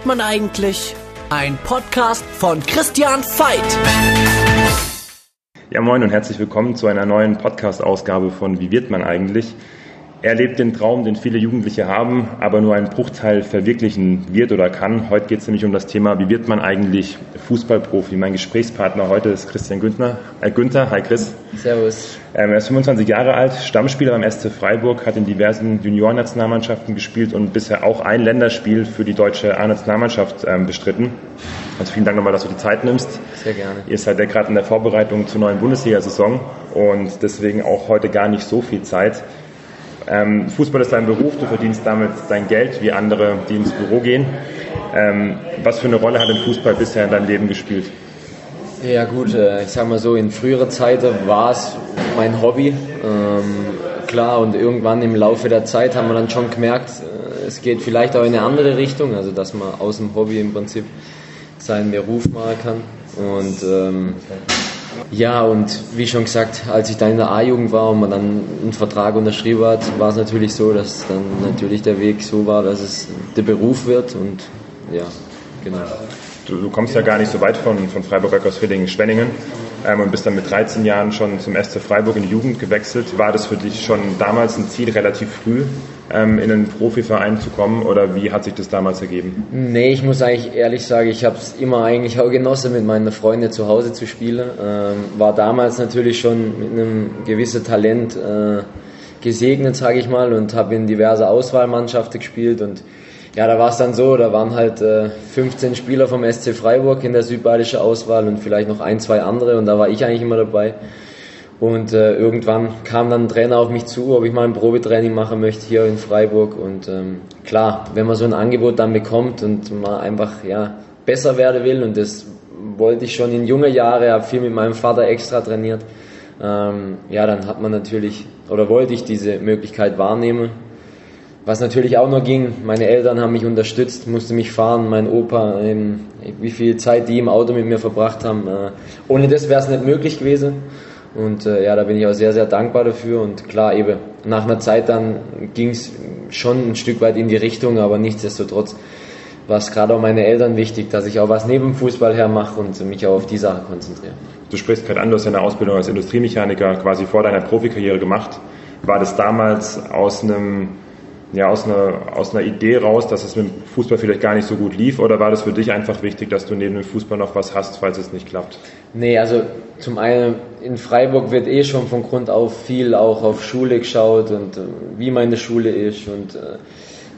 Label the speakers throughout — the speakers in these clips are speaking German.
Speaker 1: wird man eigentlich? Ein Podcast von Christian Veit.
Speaker 2: Ja, moin und herzlich willkommen zu einer neuen Podcast-Ausgabe von Wie wird man eigentlich? Er lebt den Traum, den viele Jugendliche haben, aber nur ein Bruchteil verwirklichen wird oder kann. Heute geht es nämlich um das Thema, wie wird man eigentlich Fußballprofi? Mein Gesprächspartner heute ist Christian Günther. Äh, Günther, hi Chris.
Speaker 3: Servus.
Speaker 2: Ähm, er ist 25 Jahre alt, Stammspieler beim SC Freiburg, hat in diversen Juniorennationalmannschaften gespielt und bisher auch ein Länderspiel für die deutsche A-Nationalmannschaft ähm, bestritten. Also vielen Dank nochmal, dass du die Zeit nimmst.
Speaker 3: Sehr gerne.
Speaker 2: Ihr seid ja gerade in der Vorbereitung zur neuen Bundesliga-Saison und deswegen auch heute gar nicht so viel Zeit. Ähm, Fußball ist dein Beruf, du verdienst damit dein Geld, wie andere, die ins Büro gehen. Ähm, was für eine Rolle hat denn Fußball bisher in deinem Leben gespielt?
Speaker 3: Ja gut, äh, ich sag mal so, in früherer Zeit war es mein Hobby. Ähm, klar, und irgendwann im Laufe der Zeit haben wir dann schon gemerkt, äh, es geht vielleicht auch in eine andere Richtung, also dass man aus dem Hobby im Prinzip seinen Beruf machen kann. Und ähm, ja, und wie schon gesagt, als ich dann in der A-Jugend war und man dann einen Vertrag unterschrieben hat, war es natürlich so, dass dann natürlich der Weg so war, dass es der Beruf wird und ja, genau.
Speaker 2: Du, du kommst ja gar nicht so weit von, von Freiburg aus Villingen-Schwenningen ähm, und bist dann mit 13 Jahren schon zum SC Freiburg in die Jugend gewechselt. War das für dich schon damals ein Ziel, relativ früh ähm, in einen Profiverein zu kommen oder wie hat sich das damals ergeben?
Speaker 3: Nee, ich muss eigentlich ehrlich sagen, ich habe es immer eigentlich auch genossen, mit meinen Freunden zu Hause zu spielen. Ähm, war damals natürlich schon mit einem gewissen Talent äh, gesegnet, sage ich mal, und habe in diverse Auswahlmannschaften gespielt und ja, da war es dann so, da waren halt äh, 15 Spieler vom SC Freiburg in der südbadischen Auswahl und vielleicht noch ein, zwei andere und da war ich eigentlich immer dabei. Und äh, irgendwann kam dann ein Trainer auf mich zu, ob ich mal ein Probetraining machen möchte hier in Freiburg. Und ähm, klar, wenn man so ein Angebot dann bekommt und man einfach ja, besser werden will, und das wollte ich schon in junge Jahre, habe viel mit meinem Vater extra trainiert, ähm, ja, dann hat man natürlich, oder wollte ich diese Möglichkeit wahrnehmen. Was natürlich auch noch ging, meine Eltern haben mich unterstützt, musste mich fahren, mein Opa, ähm, wie viel Zeit die im Auto mit mir verbracht haben. Äh, ohne das wäre es nicht möglich gewesen. Und äh, ja, da bin ich auch sehr, sehr dankbar dafür. Und klar, eben nach einer Zeit dann ging es schon ein Stück weit in die Richtung, aber nichtsdestotrotz war es gerade auch meine Eltern wichtig, dass ich auch was neben Fußball her mache und mich auch auf die Sache konzentriere.
Speaker 2: Du sprichst gerade an, du hast eine Ausbildung als Industriemechaniker quasi vor deiner Profikarriere gemacht. War das damals aus einem ja, aus einer, aus einer Idee raus, dass es mit dem Fußball vielleicht gar nicht so gut lief? Oder war das für dich einfach wichtig, dass du neben dem Fußball noch was hast, falls es nicht klappt?
Speaker 3: Nee, also zum einen in Freiburg wird eh schon von Grund auf viel auch auf Schule geschaut und äh, wie meine Schule ist. Und äh,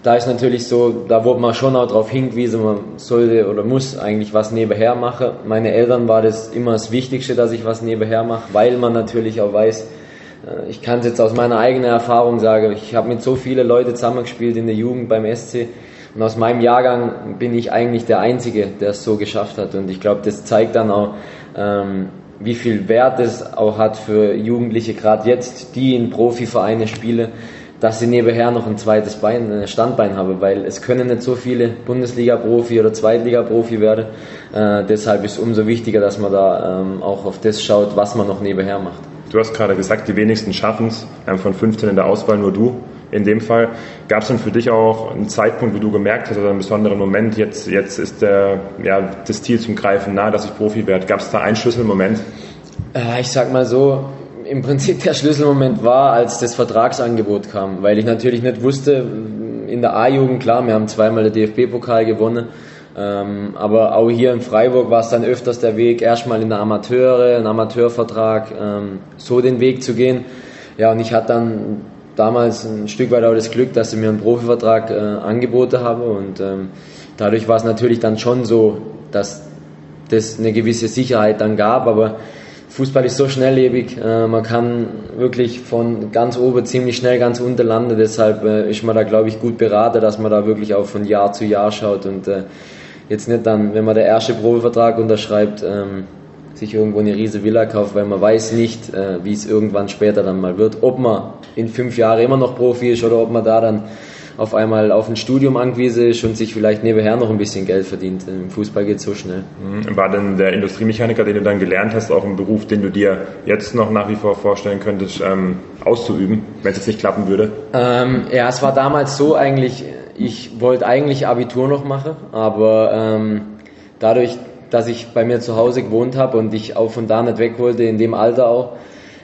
Speaker 3: da ist natürlich so, da wurde man schon auch darauf hingewiesen, man sollte oder muss eigentlich was nebenher machen. Meine Eltern war das immer das Wichtigste, dass ich was nebenher mache, weil man natürlich auch weiß, ich kann es jetzt aus meiner eigenen Erfahrung sagen, ich habe mit so vielen Leuten zusammengespielt in der Jugend beim SC und aus meinem Jahrgang bin ich eigentlich der Einzige, der es so geschafft hat und ich glaube, das zeigt dann auch, ähm, wie viel Wert es auch hat für Jugendliche, gerade jetzt, die in Profivereine spielen, dass sie nebenher noch ein zweites Bein, ein Standbein haben, weil es können nicht so viele Bundesliga-Profi oder Zweitliga-Profi werden. Äh, deshalb ist es umso wichtiger, dass man da ähm, auch auf das schaut, was man noch nebenher macht.
Speaker 2: Du hast gerade gesagt, die wenigsten schaffen es, ähm, von 15 in der Auswahl nur du. In dem Fall gab es dann für dich auch einen Zeitpunkt, wo du gemerkt hast, oder einen besonderen Moment, jetzt, jetzt ist der, ja, das Ziel zum Greifen nah, dass ich Profi werde. Gab es da einen Schlüsselmoment?
Speaker 3: Äh, ich sag mal so, im Prinzip der Schlüsselmoment war, als das Vertragsangebot kam, weil ich natürlich nicht wusste, in der A-Jugend, klar, wir haben zweimal den DFB-Pokal gewonnen, ähm, aber auch hier in Freiburg war es dann öfters der Weg, erstmal in der Amateure, einen Amateurvertrag, ähm, so den Weg zu gehen. Ja, und ich hatte dann damals ein Stück weit auch das Glück, dass sie mir einen Profivertrag äh, angeboten haben. Und ähm, dadurch war es natürlich dann schon so, dass das eine gewisse Sicherheit dann gab, aber Fußball ist so schnelllebig, äh, man kann wirklich von ganz oben ziemlich schnell ganz unten landen, deshalb äh, ist man da glaube ich gut beraten, dass man da wirklich auch von Jahr zu Jahr schaut. Und äh, jetzt nicht dann, wenn man der erste Profivertrag unterschreibt, ähm, sich irgendwo eine riese Villa kauft, weil man weiß nicht, äh, wie es irgendwann später dann mal wird, ob man in fünf Jahren immer noch Profi ist oder ob man da dann auf einmal auf ein Studium angewiesen ist und sich vielleicht nebenher noch ein bisschen Geld verdient. Im Fußball geht es so schnell.
Speaker 2: Mhm. War denn der Industriemechaniker, den du dann gelernt hast, auch ein Beruf, den du dir jetzt noch nach wie vor vorstellen könntest, ähm, auszuüben, wenn es jetzt nicht klappen würde?
Speaker 3: Ähm, ja, es war damals so eigentlich, ich wollte eigentlich Abitur noch machen, aber ähm, dadurch, dass ich bei mir zu Hause gewohnt habe und ich auch von da nicht weg wollte, in dem Alter auch,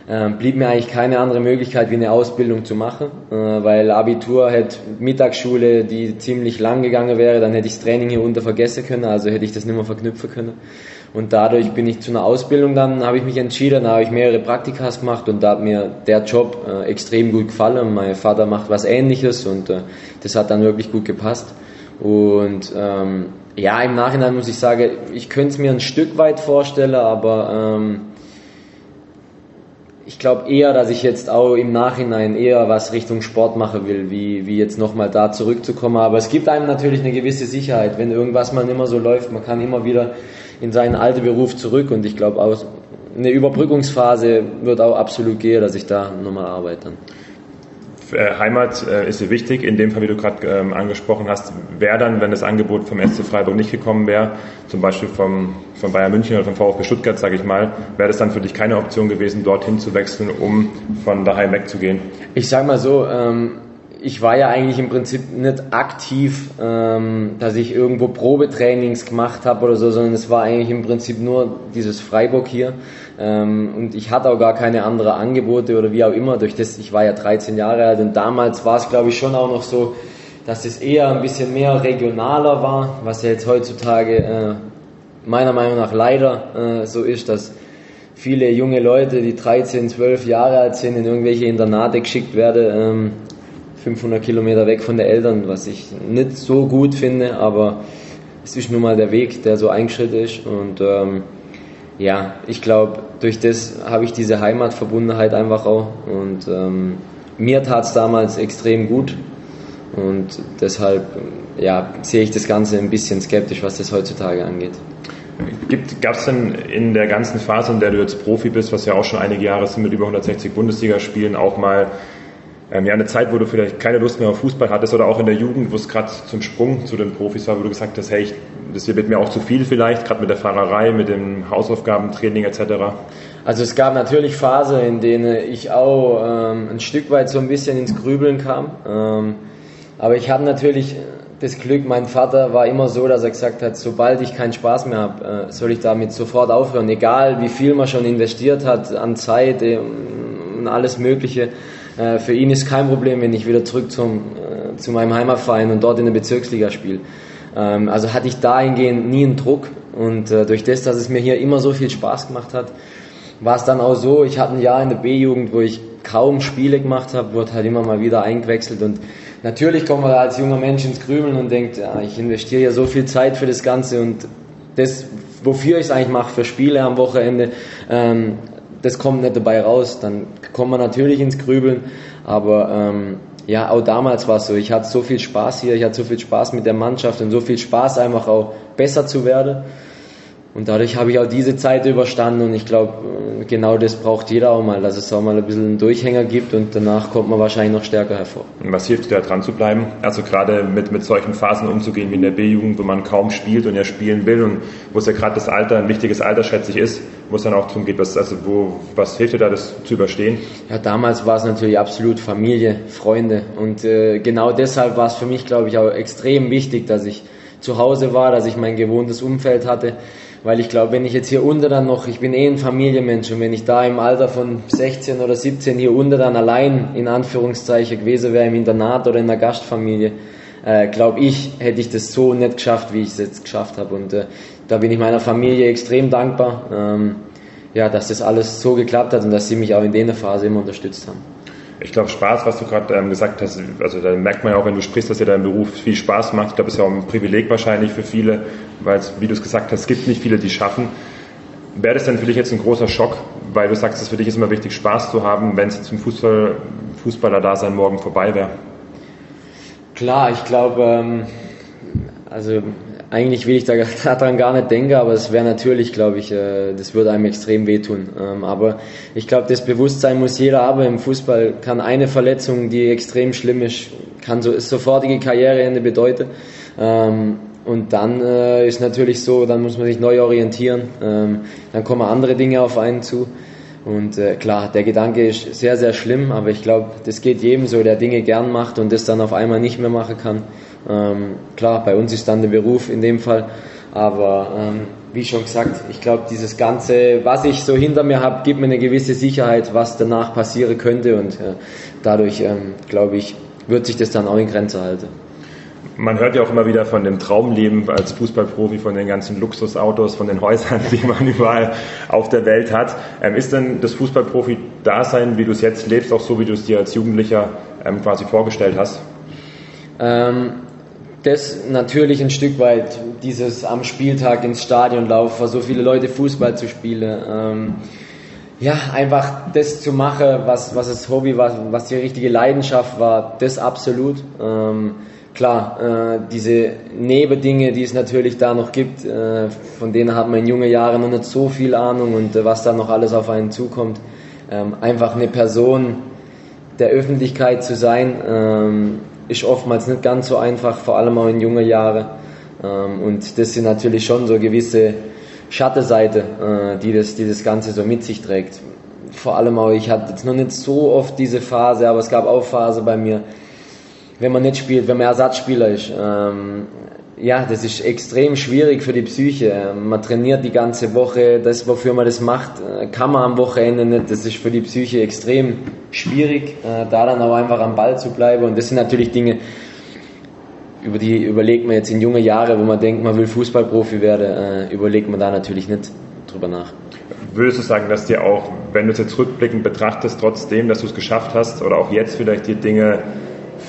Speaker 3: äh, blieb mir eigentlich keine andere Möglichkeit, wie eine Ausbildung zu machen, äh, weil Abitur hätte Mittagsschule, die ziemlich lang gegangen wäre, dann hätte ich das Training hier unter vergessen können, also hätte ich das nicht mehr verknüpfen können. Und dadurch bin ich zu einer Ausbildung, dann habe ich mich entschieden, da habe ich mehrere Praktikas gemacht und da hat mir der Job äh, extrem gut gefallen. Mein Vater macht was ähnliches und äh, das hat dann wirklich gut gepasst. Und ähm, ja, im Nachhinein muss ich sagen, ich könnte es mir ein Stück weit vorstellen, aber ähm, ich glaube eher, dass ich jetzt auch im Nachhinein eher was Richtung Sport machen will, wie, wie jetzt nochmal da zurückzukommen. Aber es gibt einem natürlich eine gewisse Sicherheit, wenn irgendwas mal immer so läuft. Man kann immer wieder in seinen alten Beruf zurück und ich glaube auch eine Überbrückungsphase wird auch absolut gehen, dass ich da nochmal arbeite.
Speaker 2: Äh, Heimat äh, ist dir wichtig. In dem Fall, wie du gerade ähm, angesprochen hast, wäre dann, wenn das Angebot vom SC Freiburg nicht gekommen wäre, zum Beispiel vom, von Bayern München oder vom VfB Stuttgart, sage ich mal, wäre das dann für dich keine Option gewesen, dorthin zu wechseln, um von daheim wegzugehen?
Speaker 3: Ich sage mal so, ähm, ich war ja eigentlich im Prinzip nicht aktiv, ähm, dass ich irgendwo Probetrainings gemacht habe oder so, sondern es war eigentlich im Prinzip nur dieses Freiburg hier. Ähm, und ich hatte auch gar keine anderen Angebote oder wie auch immer. Durch das, ich war ja 13 Jahre alt und damals war es, glaube ich, schon auch noch so, dass es eher ein bisschen mehr regionaler war, was ja jetzt heutzutage äh, meiner Meinung nach leider äh, so ist, dass viele junge Leute, die 13, 12 Jahre alt sind, in irgendwelche Internate geschickt werden, ähm, 500 Kilometer weg von den Eltern, was ich nicht so gut finde, aber es ist nun mal der Weg, der so eingeschritten ist. Und ähm, ja, ich glaube, durch das habe ich diese Heimatverbundenheit einfach auch. Und ähm, mir tat es damals extrem gut. Und deshalb ja, sehe ich das Ganze ein bisschen skeptisch, was das heutzutage angeht.
Speaker 2: Gab es denn in der ganzen Phase, in der du jetzt Profi bist, was ja auch schon einige Jahre sind mit über 160 Bundesligaspielen, auch mal ähm, ja, eine Zeit, wo du vielleicht keine Lust mehr auf Fußball hattest oder auch in der Jugend, wo es gerade zum Sprung zu den Profis war, wo du gesagt hast, hey, ich, das wird mir auch zu viel vielleicht, gerade mit der Fahrerei, mit dem Hausaufgabentraining etc.
Speaker 3: Also es gab natürlich Phasen, in denen ich auch ähm, ein Stück weit so ein bisschen ins Grübeln kam. Ähm, aber ich hatte natürlich das Glück, mein Vater war immer so, dass er gesagt hat, sobald ich keinen Spaß mehr habe, äh, soll ich damit sofort aufhören. Egal wie viel man schon investiert hat an Zeit äh, und alles Mögliche. Äh, für ihn ist kein Problem, wenn ich wieder zurück zum, äh, zu meinem Heimatverein und dort in der Bezirksliga spiele. Ähm, also hatte ich dahingehend nie einen Druck und äh, durch das, dass es mir hier immer so viel Spaß gemacht hat, war es dann auch so, ich hatte ein Jahr in der B-Jugend, wo ich kaum Spiele gemacht habe, wurde halt immer mal wieder eingewechselt und natürlich kommt man als junger Mensch ins Grübeln und denkt, ja, ich investiere ja so viel Zeit für das Ganze und das, wofür ich es eigentlich mache, für Spiele am Wochenende, ähm, das kommt nicht dabei raus, dann kommt man natürlich ins Grübeln, aber ähm, ja, auch damals war es so, ich hatte so viel Spaß hier, ich hatte so viel Spaß mit der Mannschaft und so viel Spaß einfach auch besser zu werden. Und dadurch habe ich auch diese Zeit überstanden und ich glaube, genau das braucht jeder auch mal, dass es auch mal ein bisschen einen Durchhänger gibt und danach kommt man wahrscheinlich noch stärker hervor.
Speaker 2: Was hilft dir da dran zu bleiben? Also gerade mit, mit solchen Phasen umzugehen wie in der B-Jugend, wo man kaum spielt und ja spielen will und wo es ja gerade das Alter, ein wichtiges Alter schätze ich ist, wo es dann auch darum geht, was, also wo, was hilft dir da, das zu überstehen?
Speaker 3: Ja, damals war es natürlich absolut Familie, Freunde und äh, genau deshalb war es für mich, glaube ich, auch extrem wichtig, dass ich zu Hause war, dass ich mein gewohntes Umfeld hatte weil ich glaube, wenn ich jetzt hier unter dann noch, ich bin eh ein Familienmensch und wenn ich da im Alter von 16 oder 17 hier unter dann allein in Anführungszeichen gewesen wäre im Internat oder in einer Gastfamilie, äh, glaube ich, hätte ich das so nicht geschafft, wie ich es jetzt geschafft habe. Und äh, da bin ich meiner Familie extrem dankbar, ähm, ja, dass das alles so geklappt hat und dass sie mich auch in der Phase immer unterstützt haben
Speaker 2: ich glaube, Spaß, was du gerade ähm, gesagt hast, also da merkt man ja auch, wenn du sprichst, dass dir dein Beruf viel Spaß macht. Ich glaube, das ist ja auch ein Privileg wahrscheinlich für viele, weil es, wie du es gesagt hast, es gibt nicht viele, die schaffen. Wäre das denn für dich jetzt ein großer Schock, weil du sagst, es für dich ist immer wichtig, Spaß zu haben, wenn es zum Fußball, Fußballer-Dasein morgen vorbei wäre?
Speaker 3: Klar, ich glaube, ähm, also eigentlich will ich da daran gar nicht denken, aber es wäre natürlich, glaube ich, äh, das würde einem extrem wehtun. Ähm, aber ich glaube, das Bewusstsein muss jeder haben. Im Fußball kann eine Verletzung, die extrem schlimm ist, kann so sofortige Karriereende bedeuten. Ähm, und dann äh, ist natürlich so, dann muss man sich neu orientieren. Ähm, dann kommen andere Dinge auf einen zu. Und äh, klar, der Gedanke ist sehr, sehr schlimm, aber ich glaube, das geht jedem so, der Dinge gern macht und das dann auf einmal nicht mehr machen kann. Ähm, klar, bei uns ist dann der Beruf in dem Fall, aber ähm, wie schon gesagt, ich glaube, dieses Ganze, was ich so hinter mir habe, gibt mir eine gewisse Sicherheit, was danach passieren könnte und äh, dadurch, ähm, glaube ich, wird sich das dann auch in Grenze halten.
Speaker 2: Man hört ja auch immer wieder von dem Traumleben als Fußballprofi, von den ganzen Luxusautos, von den Häusern, die man überall auf der Welt hat. Ähm, ist denn das Fußballprofi-Dasein, wie du es jetzt lebst, auch so, wie du es dir als Jugendlicher ähm, quasi vorgestellt hast?
Speaker 3: Ähm, das natürlich ein Stück weit, dieses am Spieltag ins Stadion laufen, so viele Leute Fußball zu spielen. Ähm, ja, einfach das zu machen, was, was das Hobby war, was die richtige Leidenschaft war, das absolut. Ähm, klar, äh, diese Nebendinge, die es natürlich da noch gibt, äh, von denen hat man in jungen Jahren noch nicht so viel Ahnung und äh, was da noch alles auf einen zukommt. Ähm, einfach eine Person der Öffentlichkeit zu sein, ähm, ist oftmals nicht ganz so einfach, vor allem auch in jungen Jahren. Ähm, und das sind natürlich schon so gewisse Schattenseite, äh, die, das, die das Ganze so mit sich trägt. Vor allem auch, ich hatte jetzt noch nicht so oft diese Phase, aber es gab auch Phase bei mir, wenn man nicht spielt, wenn man Ersatzspieler ist. Ähm, ja, das ist extrem schwierig für die Psyche. Ähm, man trainiert die ganze Woche, das, wofür man das macht, äh, kann man am Wochenende nicht. Das ist für die Psyche extrem schwierig, äh, da dann auch einfach am Ball zu bleiben. Und das sind natürlich Dinge, über die überlegt man jetzt in junge Jahre, wo man denkt, man will Fußballprofi werden, äh, überlegt man da natürlich nicht drüber nach.
Speaker 2: Würdest du sagen, dass dir auch, wenn du es jetzt rückblickend betrachtest, trotzdem, dass du es geschafft hast oder auch jetzt vielleicht die Dinge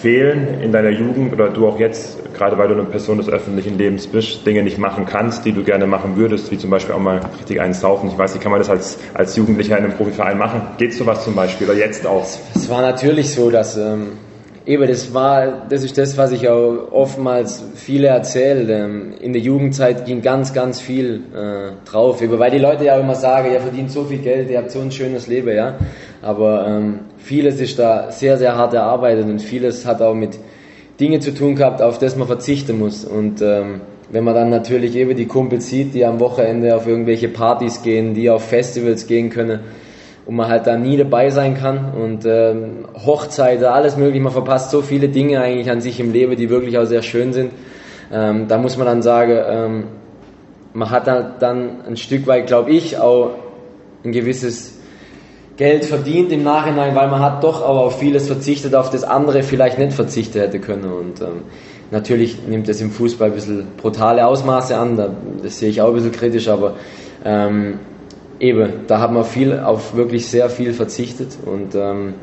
Speaker 2: fehlen in deiner Jugend oder du auch jetzt, gerade weil du eine Person des öffentlichen Lebens bist, Dinge nicht machen kannst, die du gerne machen würdest, wie zum Beispiel auch mal richtig eins saufen. Ich weiß nicht, kann man das als, als Jugendlicher in einem Profiverein machen? Geht sowas zum Beispiel oder jetzt auch?
Speaker 3: Es war natürlich so, dass ähm, eben das war, das ist das, was ich auch oftmals viele erzähle. Ähm, in der Jugendzeit ging ganz, ganz viel äh, drauf, eben, weil die Leute ja immer sagen, ihr verdient so viel Geld, ihr habt so ein schönes Leben, ja. Aber ähm, vieles ist da sehr, sehr hart erarbeitet und vieles hat auch mit Dingen zu tun gehabt, auf das man verzichten muss. Und ähm, wenn man dann natürlich eben die Kumpels sieht, die am Wochenende auf irgendwelche Partys gehen, die auf Festivals gehen können und man halt da nie dabei sein kann und ähm, Hochzeiten, alles mögliche, man verpasst so viele Dinge eigentlich an sich im Leben, die wirklich auch sehr schön sind. Ähm, da muss man dann sagen, ähm, man hat dann ein Stück weit, glaube ich, auch ein gewisses Geld verdient im Nachhinein, weil man hat doch aber auf vieles verzichtet, auf das andere vielleicht nicht verzichtet hätte können. Und ähm, natürlich nimmt es im Fußball ein bisschen brutale Ausmaße an, das sehe ich auch ein bisschen kritisch, aber ähm, eben, da hat man viel auf wirklich sehr viel verzichtet und ähm,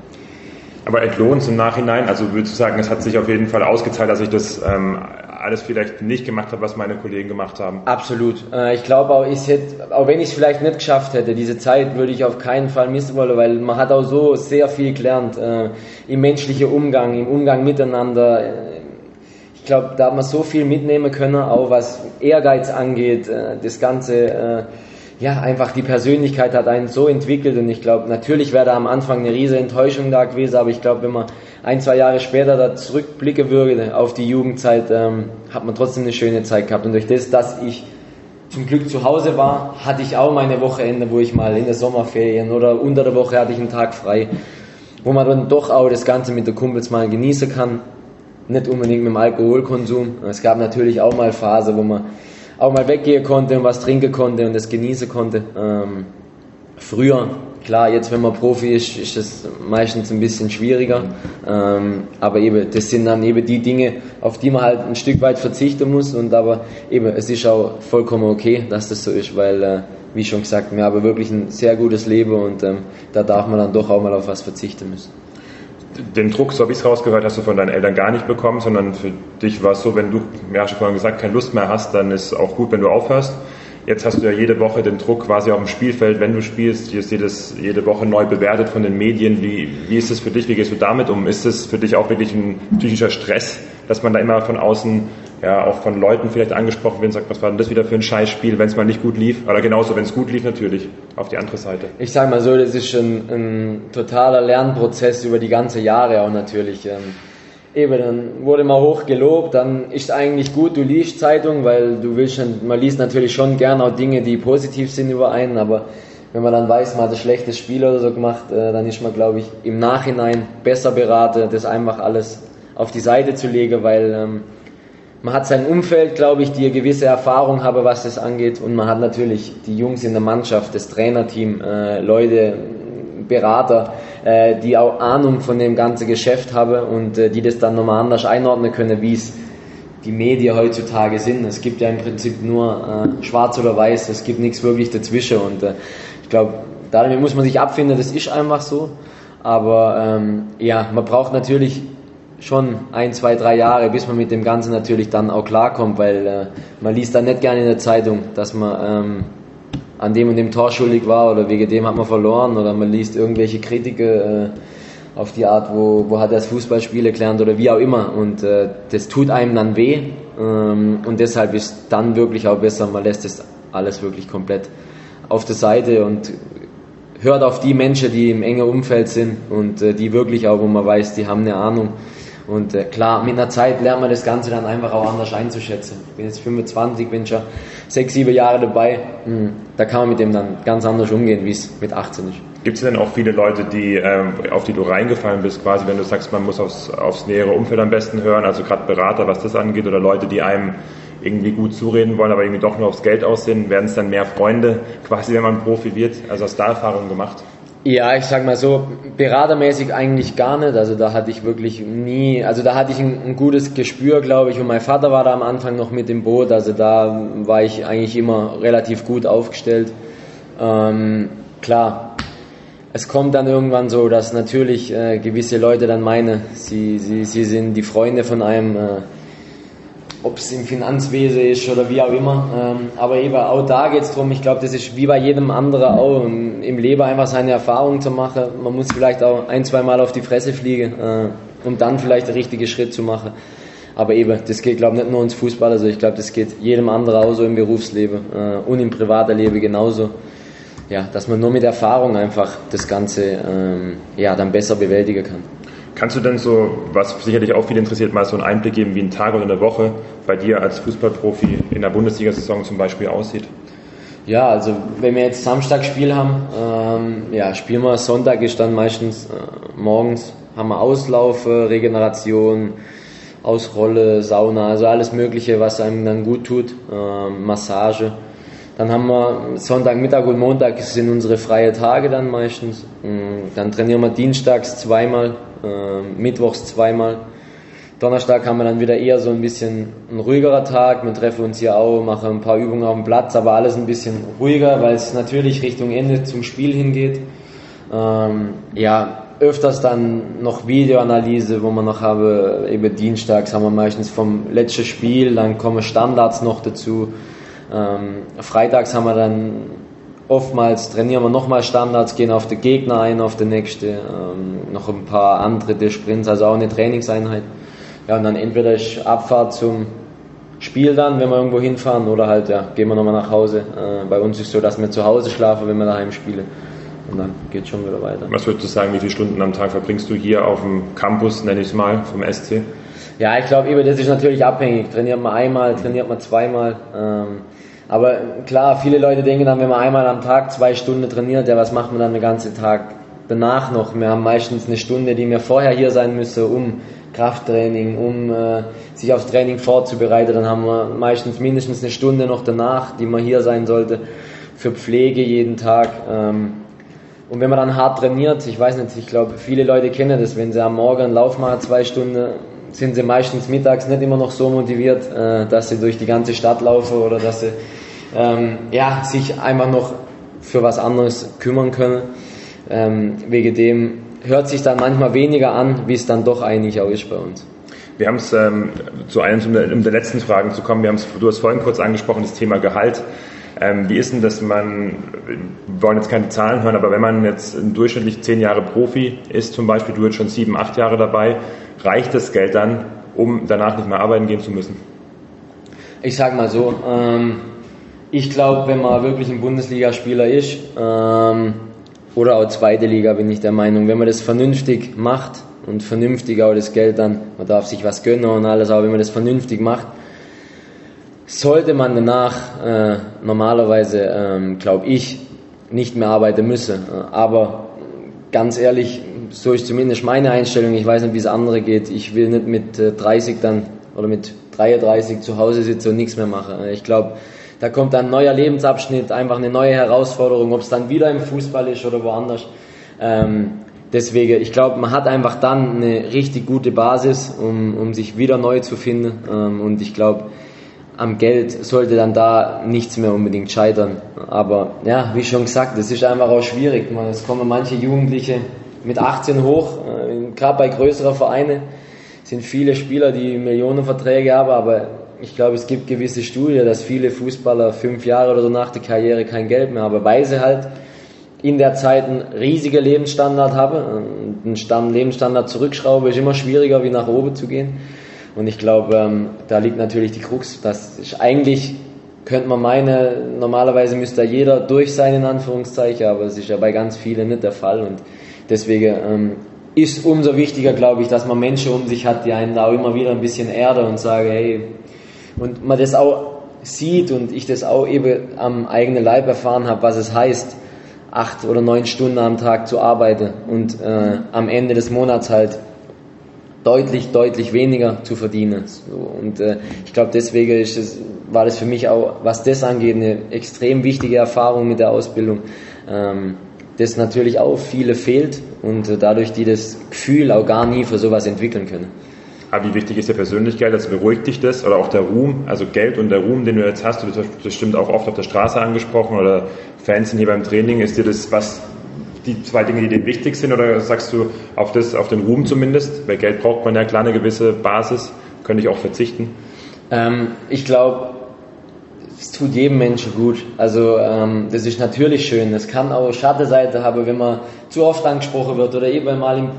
Speaker 2: aber entlohnt im Nachhinein, also würdest du sagen, es hat sich auf jeden Fall ausgezahlt, dass ich das ähm, alles vielleicht nicht gemacht habe, was meine Kollegen gemacht haben.
Speaker 3: Absolut. Äh, ich glaube auch, ich hätte, auch wenn ich es vielleicht nicht geschafft hätte, diese Zeit würde ich auf keinen Fall missen wollen, weil man hat auch so sehr viel gelernt äh, im menschlichen Umgang, im Umgang miteinander. Äh, ich glaube, da hat man so viel mitnehmen können, auch was Ehrgeiz angeht, äh, das ganze äh, ja, einfach die Persönlichkeit hat einen so entwickelt und ich glaube, natürlich wäre da am Anfang eine riesige Enttäuschung da gewesen, aber ich glaube, wenn man ein, zwei Jahre später da zurückblicken würde auf die Jugendzeit, ähm, hat man trotzdem eine schöne Zeit gehabt und durch das, dass ich zum Glück zu Hause war, hatte ich auch meine Wochenende, wo ich mal in der Sommerferien oder unter der Woche hatte ich einen Tag frei, wo man dann doch auch das Ganze mit der Kumpels mal genießen kann, nicht unbedingt mit dem Alkoholkonsum. Es gab natürlich auch mal Phasen, wo man auch mal weggehen konnte und was trinken konnte und das genießen konnte. Ähm, früher, klar, jetzt wenn man Profi ist, ist es meistens ein bisschen schwieriger. Ähm, aber eben, das sind dann eben die Dinge, auf die man halt ein Stück weit verzichten muss. Und aber eben, es ist auch vollkommen okay, dass das so ist, weil, äh, wie schon gesagt, wir haben wirklich ein sehr gutes Leben und ähm, da darf man dann doch auch mal auf was verzichten müssen
Speaker 2: den Druck, so habe ich es rausgehört, hast du von deinen Eltern gar nicht bekommen, sondern für dich war es so, wenn du, ja, schon vorhin gesagt, keine Lust mehr hast, dann ist auch gut, wenn du aufhörst. Jetzt hast du ja jede Woche den Druck quasi auf dem Spielfeld, wenn du spielst, hier ist jedes, jede Woche neu bewertet von den Medien. Wie, wie ist es für dich? Wie gehst du damit um? Ist es für dich auch wirklich ein psychischer Stress, dass man da immer von außen, ja, auch von Leuten vielleicht angesprochen wird und sagt, was war denn das wieder für ein Scheißspiel, wenn es mal nicht gut lief? Oder genauso, wenn es gut lief, natürlich, auf die andere Seite.
Speaker 3: Ich sage mal so, das ist ein, ein totaler Lernprozess über die ganze Jahre auch natürlich. Ähm, eben, dann wurde mal hoch gelobt, dann ist eigentlich gut, du liest Zeitung, weil du willst, man liest natürlich schon gern auch Dinge, die positiv sind über einen, aber wenn man dann weiß, man hat ein schlechtes Spiel oder so gemacht, äh, dann ist man, glaube ich, im Nachhinein besser beraten, das einfach alles auf die Seite zu legen, weil ähm, man hat sein Umfeld, glaube ich, die eine gewisse Erfahrung haben, was das angeht. Und man hat natürlich die Jungs in der Mannschaft, das Trainerteam, äh, Leute, Berater, äh, die auch Ahnung von dem ganzen Geschäft haben und äh, die das dann nochmal anders einordnen können, wie es die Medien heutzutage sind. Es gibt ja im Prinzip nur äh, schwarz oder weiß, es gibt nichts wirklich dazwischen. Und äh, ich glaube, damit muss man sich abfinden, das ist einfach so. Aber ähm, ja, man braucht natürlich schon ein, zwei, drei Jahre, bis man mit dem Ganzen natürlich dann auch klarkommt, weil äh, man liest dann nicht gerne in der Zeitung, dass man ähm, an dem und dem Tor schuldig war oder wegen dem hat man verloren oder man liest irgendwelche Kritiker äh, auf die Art, wo, wo hat er das Fußballspiel erklärt oder wie auch immer. Und äh, das tut einem dann weh ähm, und deshalb ist dann wirklich auch besser, man lässt das alles wirklich komplett auf der Seite und hört auf die Menschen, die im engen Umfeld sind und äh, die wirklich auch, wo man weiß, die haben eine Ahnung und äh, klar, mit einer Zeit lernt man das Ganze dann einfach auch anders einzuschätzen. Ich bin jetzt 25, bin schon sechs, sieben Jahre dabei. Mhm. Da kann man mit dem dann ganz anders umgehen, wie es mit 18 ist.
Speaker 2: Gibt es denn auch viele Leute, die, ähm, auf die du reingefallen bist, quasi, wenn du sagst, man muss aufs, aufs nähere Umfeld am besten hören, also gerade Berater, was das angeht, oder Leute, die einem irgendwie gut zureden wollen, aber irgendwie doch nur aufs Geld aussehen, werden es dann mehr Freunde, quasi, wenn man Profi wird? Also hast du da Erfahrungen gemacht?
Speaker 3: Ja, ich sag mal so, beratermäßig eigentlich gar nicht. Also da hatte ich wirklich nie, also da hatte ich ein, ein, gutes Gespür, glaube ich. Und mein Vater war da am Anfang noch mit im Boot. Also da war ich eigentlich immer relativ gut aufgestellt. Ähm, klar, es kommt dann irgendwann so, dass natürlich äh, gewisse Leute dann meinen, sie, sie, sie sind die Freunde von einem. Äh, ob es im Finanzwesen ist oder wie auch immer. Ähm, aber eben auch da geht es darum, ich glaube, das ist wie bei jedem anderen auch, im Leben einfach seine Erfahrungen zu machen. Man muss vielleicht auch ein, zwei Mal auf die Fresse fliegen, äh, um dann vielleicht den richtigen Schritt zu machen. Aber eben, das geht, glaube ich, nicht nur ins Fußball, also ich glaube, das geht jedem anderen auch so im Berufsleben äh, und im privaten Leben genauso. Ja, dass man nur mit Erfahrung einfach das Ganze ähm, ja, dann besser bewältigen kann.
Speaker 2: Kannst du denn so, was sicherlich auch viel interessiert, mal so einen Einblick geben, wie ein Tag oder eine Woche bei dir als Fußballprofi in der Bundesliga-Saison zum Beispiel aussieht?
Speaker 3: Ja, also wenn wir jetzt Samstagspiel haben, ähm, ja, spielen wir Sonntag ist dann meistens äh, morgens haben wir Auslauf, Regeneration, Ausrolle, Sauna, also alles Mögliche, was einem dann gut tut, äh, Massage. Dann haben wir Sonntag, Mittag und Montag sind unsere freie Tage dann meistens. Mm, dann trainieren wir dienstags zweimal, äh, mittwochs zweimal. Donnerstag haben wir dann wieder eher so ein bisschen ein ruhigerer Tag. Wir treffen uns hier auch, machen ein paar Übungen auf dem Platz, aber alles ein bisschen ruhiger, weil es natürlich Richtung Ende zum Spiel hingeht. Ähm, ja, öfters dann noch Videoanalyse, wo man noch habe, eben dienstags haben wir meistens vom letzten Spiel, dann kommen Standards noch dazu. Ähm, freitags haben wir dann oftmals trainieren wir nochmal Standards, gehen auf den Gegner ein, auf den nächste, ähm, noch ein paar andere der Sprints, also auch eine Trainingseinheit. Ja, und dann entweder ist Abfahrt zum Spiel dann, wenn wir irgendwo hinfahren, oder halt, ja, gehen wir nochmal nach Hause. Äh, bei uns ist es so, dass wir zu Hause schlafen, wenn wir daheim spielen. Und dann geht es schon wieder weiter.
Speaker 2: Was würdest du sagen, wie viele Stunden am Tag verbringst du hier auf dem Campus, nenne ich es mal, vom SC?
Speaker 3: Ja, ich glaube, das ist natürlich abhängig. Trainiert man einmal, trainiert man zweimal. Ähm, aber klar, viele Leute denken dann, wenn man einmal am Tag zwei Stunden trainiert, ja, was macht man dann den ganzen Tag danach noch? Wir haben meistens eine Stunde, die wir vorher hier sein müssen, um Krafttraining, um äh, sich aufs Training vorzubereiten. Dann haben wir meistens mindestens eine Stunde noch danach, die man hier sein sollte, für Pflege jeden Tag. Ähm, und wenn man dann hart trainiert, ich weiß nicht, ich glaube, viele Leute kennen das, wenn sie am Morgen einen Lauf machen, zwei Stunden, sind sie meistens mittags nicht immer noch so motiviert, äh, dass sie durch die ganze Stadt laufen oder dass sie ähm, ja, sich einfach noch für was anderes kümmern können. Ähm, wegen dem hört sich dann manchmal weniger an, wie es dann doch eigentlich auch ist bei uns.
Speaker 2: Wir haben es ähm, zu einem um der, um der letzten Fragen zu kommen. Wir haben es, du hast vorhin kurz angesprochen, das Thema Gehalt. Ähm, wie ist denn das, man, wir wollen jetzt keine Zahlen hören, aber wenn man jetzt durchschnittlich zehn Jahre Profi ist, zum Beispiel, du jetzt schon sieben, acht Jahre dabei, reicht das Geld dann, um danach nicht mehr arbeiten gehen zu müssen?
Speaker 3: Ich sag mal so, ähm, ich glaube, wenn man wirklich ein Bundesligaspieler ist, ähm, oder auch zweite Liga, bin ich der Meinung, wenn man das vernünftig macht und vernünftig auch das Geld dann, man darf sich was gönnen und alles, aber wenn man das vernünftig macht, sollte man danach äh, normalerweise, ähm, glaube ich, nicht mehr arbeiten müsse. Aber ganz ehrlich, so ist zumindest meine Einstellung. Ich weiß nicht, wie es andere geht. Ich will nicht mit 30 dann oder mit 33 zu Hause sitzen und nichts mehr machen. Ich glaube, da kommt ein neuer Lebensabschnitt, einfach eine neue Herausforderung, ob es dann wieder im Fußball ist oder woanders. Ähm, deswegen, ich glaube, man hat einfach dann eine richtig gute Basis, um, um sich wieder neu zu finden. Ähm, und ich glaube, am Geld sollte dann da nichts mehr unbedingt scheitern. Aber ja, wie schon gesagt, das ist einfach auch schwierig. Es kommen manche Jugendliche mit 18 hoch, äh, gerade bei größeren Vereinen sind viele Spieler, die Millionenverträge haben, aber ich glaube, es gibt gewisse Studien, dass viele Fußballer fünf Jahre oder so nach der Karriere kein Geld mehr haben, weil sie halt in der Zeit einen riesigen Lebensstandard haben. Ein Stand, Lebensstandard zurückschrauben ist immer schwieriger, wie nach oben zu gehen. Und ich glaube, ähm, da liegt natürlich die Krux. Das ist eigentlich, könnte man meinen, normalerweise müsste jeder durch sein, in Anführungszeichen, aber es ist ja bei ganz vielen nicht der Fall. Und deswegen ähm, ist umso wichtiger, glaube ich, dass man Menschen um sich hat, die einen da auch immer wieder ein bisschen erden und sagen, hey, und man das auch sieht und ich das auch eben am eigenen Leib erfahren habe, was es heißt, acht oder neun Stunden am Tag zu arbeiten und äh, am Ende des Monats halt deutlich, deutlich weniger zu verdienen. So, und äh, ich glaube, deswegen ist es, war das für mich auch, was das angeht, eine extrem wichtige Erfahrung mit der Ausbildung. Ähm, das natürlich auch viele fehlt und äh, dadurch die das Gefühl auch gar nie für sowas entwickeln können.
Speaker 2: Aber wie wichtig ist der Persönlichkeit? Also beruhigt dich das oder auch der Ruhm, also Geld und der Ruhm, den du jetzt hast, du hast bestimmt auch oft auf der Straße angesprochen oder Fans sind hier beim Training, ist dir das was, die zwei Dinge, die dir wichtig sind oder sagst du auf das, auf den Ruhm zumindest? Bei Geld braucht man ja klar eine gewisse Basis, könnte ich auch verzichten.
Speaker 3: Ähm, ich glaube, es tut jedem Menschen gut. Also ähm, das ist natürlich schön. Es kann auch Schattenseite haben, wenn man zu oft angesprochen wird oder eben mal im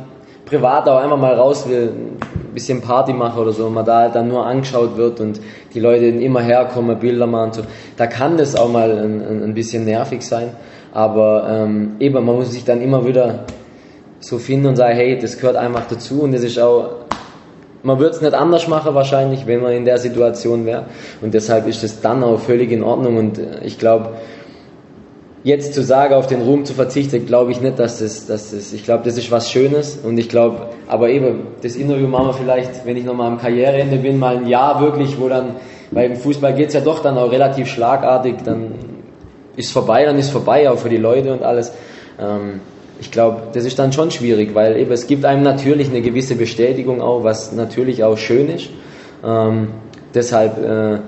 Speaker 3: Privat auch einmal mal raus will, ein bisschen Party machen oder so, und man da dann nur angeschaut wird und die Leute immer herkommen, Bilder machen und so. Da kann das auch mal ein, ein bisschen nervig sein. Aber ähm, eben, man muss sich dann immer wieder so finden und sagen, hey, das gehört einfach dazu und das ist auch man würde es nicht anders machen wahrscheinlich, wenn man in der Situation wäre. Und deshalb ist es dann auch völlig in Ordnung. Und äh, ich glaube, jetzt zu sagen, auf den Ruhm zu verzichten, glaube ich nicht, dass das, dass das ich glaube, das ist was Schönes. Und ich glaube, aber eben, das Interview machen wir vielleicht, wenn ich nochmal am Karriereende bin, mal ein Jahr wirklich, wo dann, weil im Fußball geht es ja doch dann auch relativ schlagartig, dann ist vorbei, dann ist vorbei, auch für die Leute und alles. Ähm, ich glaube, das ist dann schon schwierig, weil eben es gibt einem natürlich eine gewisse Bestätigung auch, was natürlich auch schön ist. Ähm, deshalb, äh,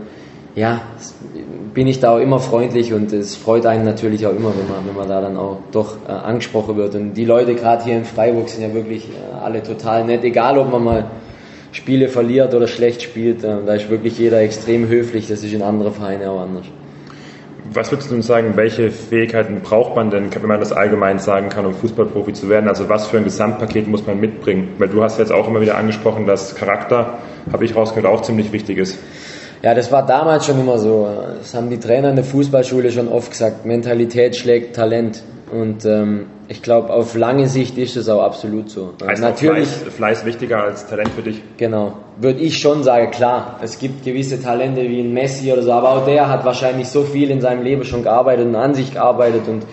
Speaker 3: ja, bin ich da auch immer freundlich und es freut einen natürlich auch immer, wenn man, wenn man da dann auch doch äh, angesprochen wird. Und die Leute gerade hier in Freiburg sind ja wirklich äh, alle total nett, egal ob man mal Spiele verliert oder schlecht spielt, äh, da ist wirklich jeder extrem höflich, das ist in anderen Vereinen auch anders.
Speaker 2: Was würdest du uns sagen, welche Fähigkeiten braucht man denn, wenn man das allgemein sagen kann, um Fußballprofi zu werden? Also was für ein Gesamtpaket muss man mitbringen? Weil du hast jetzt auch immer wieder angesprochen, dass Charakter, habe ich rausgehört, auch ziemlich wichtig ist.
Speaker 3: Ja, das war damals schon immer so. Das haben die Trainer in der Fußballschule schon oft gesagt. Mentalität schlägt Talent. Und ähm, ich glaube, auf lange Sicht ist es auch absolut so.
Speaker 2: Heißt Natürlich, Fleiß, Fleiß wichtiger als Talent für dich?
Speaker 3: Genau. Würde ich schon sagen, klar. Es gibt gewisse Talente wie ein Messi oder so, aber auch der hat wahrscheinlich so viel in seinem Leben schon gearbeitet und an sich gearbeitet. Und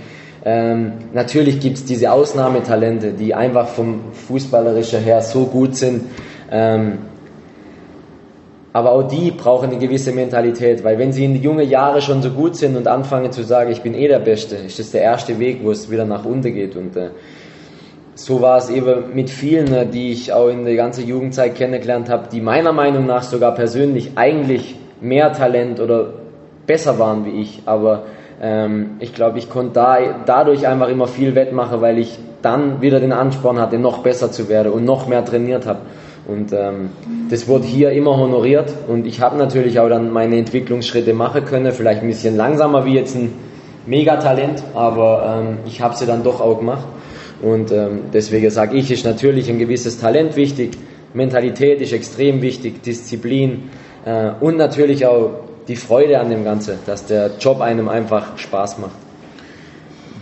Speaker 3: ähm, natürlich gibt es diese Ausnahmetalente, die einfach vom Fußballerischen her so gut sind. Ähm, aber auch die brauchen eine gewisse Mentalität, weil wenn sie in die jungen Jahre schon so gut sind und anfangen zu sagen, ich bin eh der Beste, ist das der erste Weg, wo es wieder nach unten geht. Und äh, so war es eben mit vielen, äh, die ich auch in der ganzen Jugendzeit kennengelernt habe, die meiner Meinung nach sogar persönlich eigentlich mehr Talent oder besser waren wie ich. Aber ähm, ich glaube, ich konnte da, dadurch einfach immer viel wettmachen, weil ich dann wieder den Ansporn hatte, noch besser zu werden und noch mehr trainiert habe. Und ähm, das wurde hier immer honoriert und ich habe natürlich auch dann meine Entwicklungsschritte machen können, vielleicht ein bisschen langsamer wie jetzt ein Megatalent, aber ähm, ich habe sie dann doch auch gemacht. Und ähm, deswegen sage ich, ist natürlich ein gewisses Talent wichtig, Mentalität ist extrem wichtig, Disziplin äh, und natürlich auch die Freude an dem Ganzen, dass der Job einem einfach Spaß macht.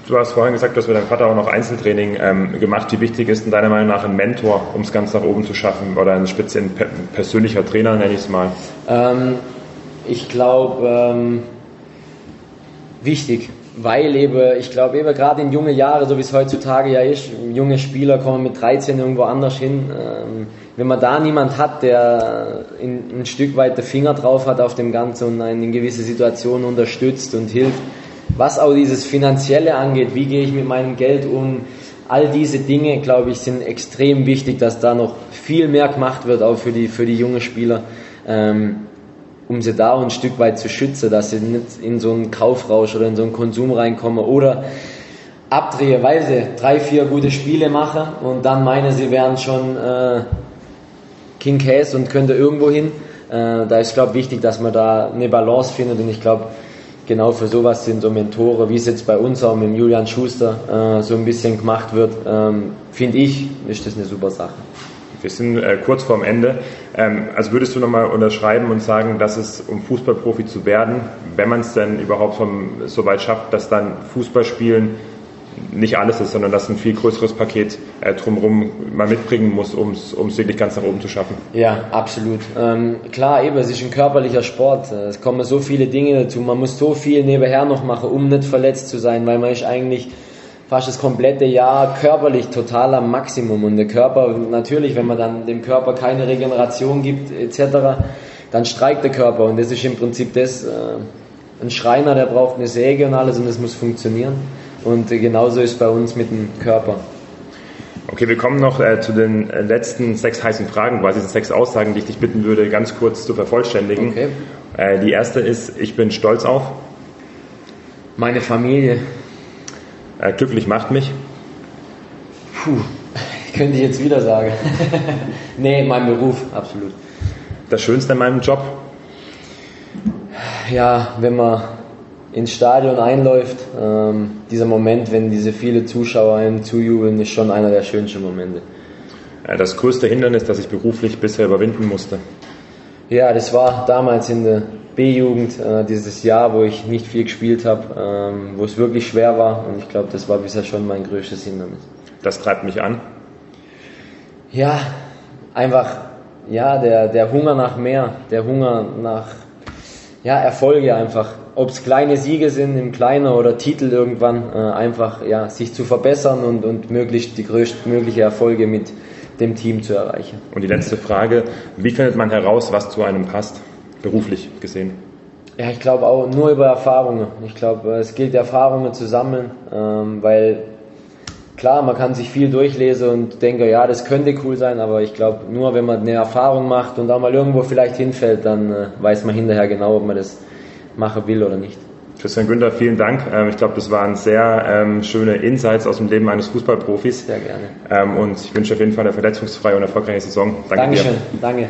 Speaker 2: Du hast vorhin gesagt, hast mit deinem Vater auch noch Einzeltraining ähm, gemacht. Wie wichtig ist denn deiner Meinung nach ein Mentor, um es ganz nach oben zu schaffen? Oder ein speziell persönlicher Trainer, nenne ich es mal?
Speaker 3: Ähm, ich glaube, ähm, wichtig. weil eben, ich glaube eben gerade in junge Jahre, so wie es heutzutage ja ist, junge Spieler kommen mit 13 irgendwo anders hin. Ähm, wenn man da niemand hat, der in, ein Stück weit den Finger drauf hat auf dem Ganzen und einen in gewisse Situationen unterstützt und hilft, was auch dieses Finanzielle angeht, wie gehe ich mit meinem Geld um, all diese Dinge, glaube ich, sind extrem wichtig, dass da noch viel mehr gemacht wird, auch für die, für die jungen Spieler. Ähm, um sie da ein Stück weit zu schützen, dass sie nicht in so einen Kaufrausch oder in so einen Konsum reinkommen oder abdrehen, weil sie drei, vier gute Spiele machen und dann meinen, sie wären schon äh, King Case und könnte irgendwo hin. Äh, da ist, glaube ich, wichtig, dass man da eine Balance findet und ich glaube, genau für sowas sind so Mentore, wie es jetzt bei uns auch mit Julian Schuster äh, so ein bisschen gemacht wird, ähm, finde ich, ist das eine super Sache.
Speaker 2: Wir sind äh, kurz vorm Ende. Ähm, also würdest du nochmal unterschreiben und sagen, dass es, um Fußballprofi zu werden, wenn man es denn überhaupt vom, so weit schafft, dass dann Fußballspielen nicht alles ist, sondern dass ein viel größeres Paket äh, drumherum man mitbringen muss, um es wirklich ganz nach oben zu schaffen.
Speaker 3: Ja, absolut. Ähm, klar, eben, es ist ein körperlicher Sport. Es kommen so viele Dinge dazu. Man muss so viel nebenher noch machen, um nicht verletzt zu sein, weil man ist eigentlich fast das komplette Jahr körperlich total am Maximum. Und der Körper, natürlich, wenn man dann dem Körper keine Regeneration gibt, etc., dann streikt der Körper. Und das ist im Prinzip das, äh, ein Schreiner, der braucht eine Säge und alles und das muss funktionieren. Und genauso ist bei uns mit dem Körper.
Speaker 2: Okay, wir kommen noch äh, zu den äh, letzten sechs heißen Fragen, quasi sechs Aussagen, die ich dich bitten würde, ganz kurz zu vervollständigen. Okay. Äh, die erste ist, ich bin stolz auf.
Speaker 3: Meine Familie.
Speaker 2: Äh, glücklich macht mich?
Speaker 3: Puh, könnte ich jetzt wieder sagen. nee, mein Beruf, absolut.
Speaker 2: Das Schönste in meinem Job?
Speaker 3: Ja, wenn man ins Stadion einläuft, ähm, dieser Moment, wenn diese viele Zuschauer einem zujubeln, ist schon einer der schönsten Momente.
Speaker 2: Das größte Hindernis, das ich beruflich bisher überwinden musste?
Speaker 3: Ja, das war damals in der B-Jugend, äh, dieses Jahr, wo ich nicht viel gespielt habe, ähm, wo es wirklich schwer war und ich glaube, das war bisher schon mein größtes Hindernis.
Speaker 2: Das treibt mich an?
Speaker 3: Ja, einfach, ja, der, der Hunger nach mehr, der Hunger nach, ja, Erfolge einfach. Ob es kleine Siege sind im Kleinen oder Titel irgendwann, äh, einfach, ja, sich zu verbessern und, und möglichst die größtmögliche Erfolge mit dem Team zu erreichen.
Speaker 2: Und die letzte Frage, wie findet man heraus, was zu einem passt? beruflich gesehen?
Speaker 3: Ja, ich glaube auch nur über Erfahrungen. Ich glaube, es gilt Erfahrungen zu sammeln, ähm, weil klar, man kann sich viel durchlesen und denke, ja, das könnte cool sein, aber ich glaube, nur wenn man eine Erfahrung macht und da mal irgendwo vielleicht hinfällt, dann äh, weiß man hinterher genau, ob man das machen will oder nicht.
Speaker 2: Christian Günther, vielen Dank. Ähm, ich glaube, das waren sehr ähm, schöne Insights aus dem Leben eines Fußballprofis.
Speaker 3: Sehr gerne.
Speaker 2: Ähm, und ich wünsche auf jeden Fall eine verletzungsfreie und erfolgreiche Saison.
Speaker 3: Danke Dankeschön. Dir. Danke.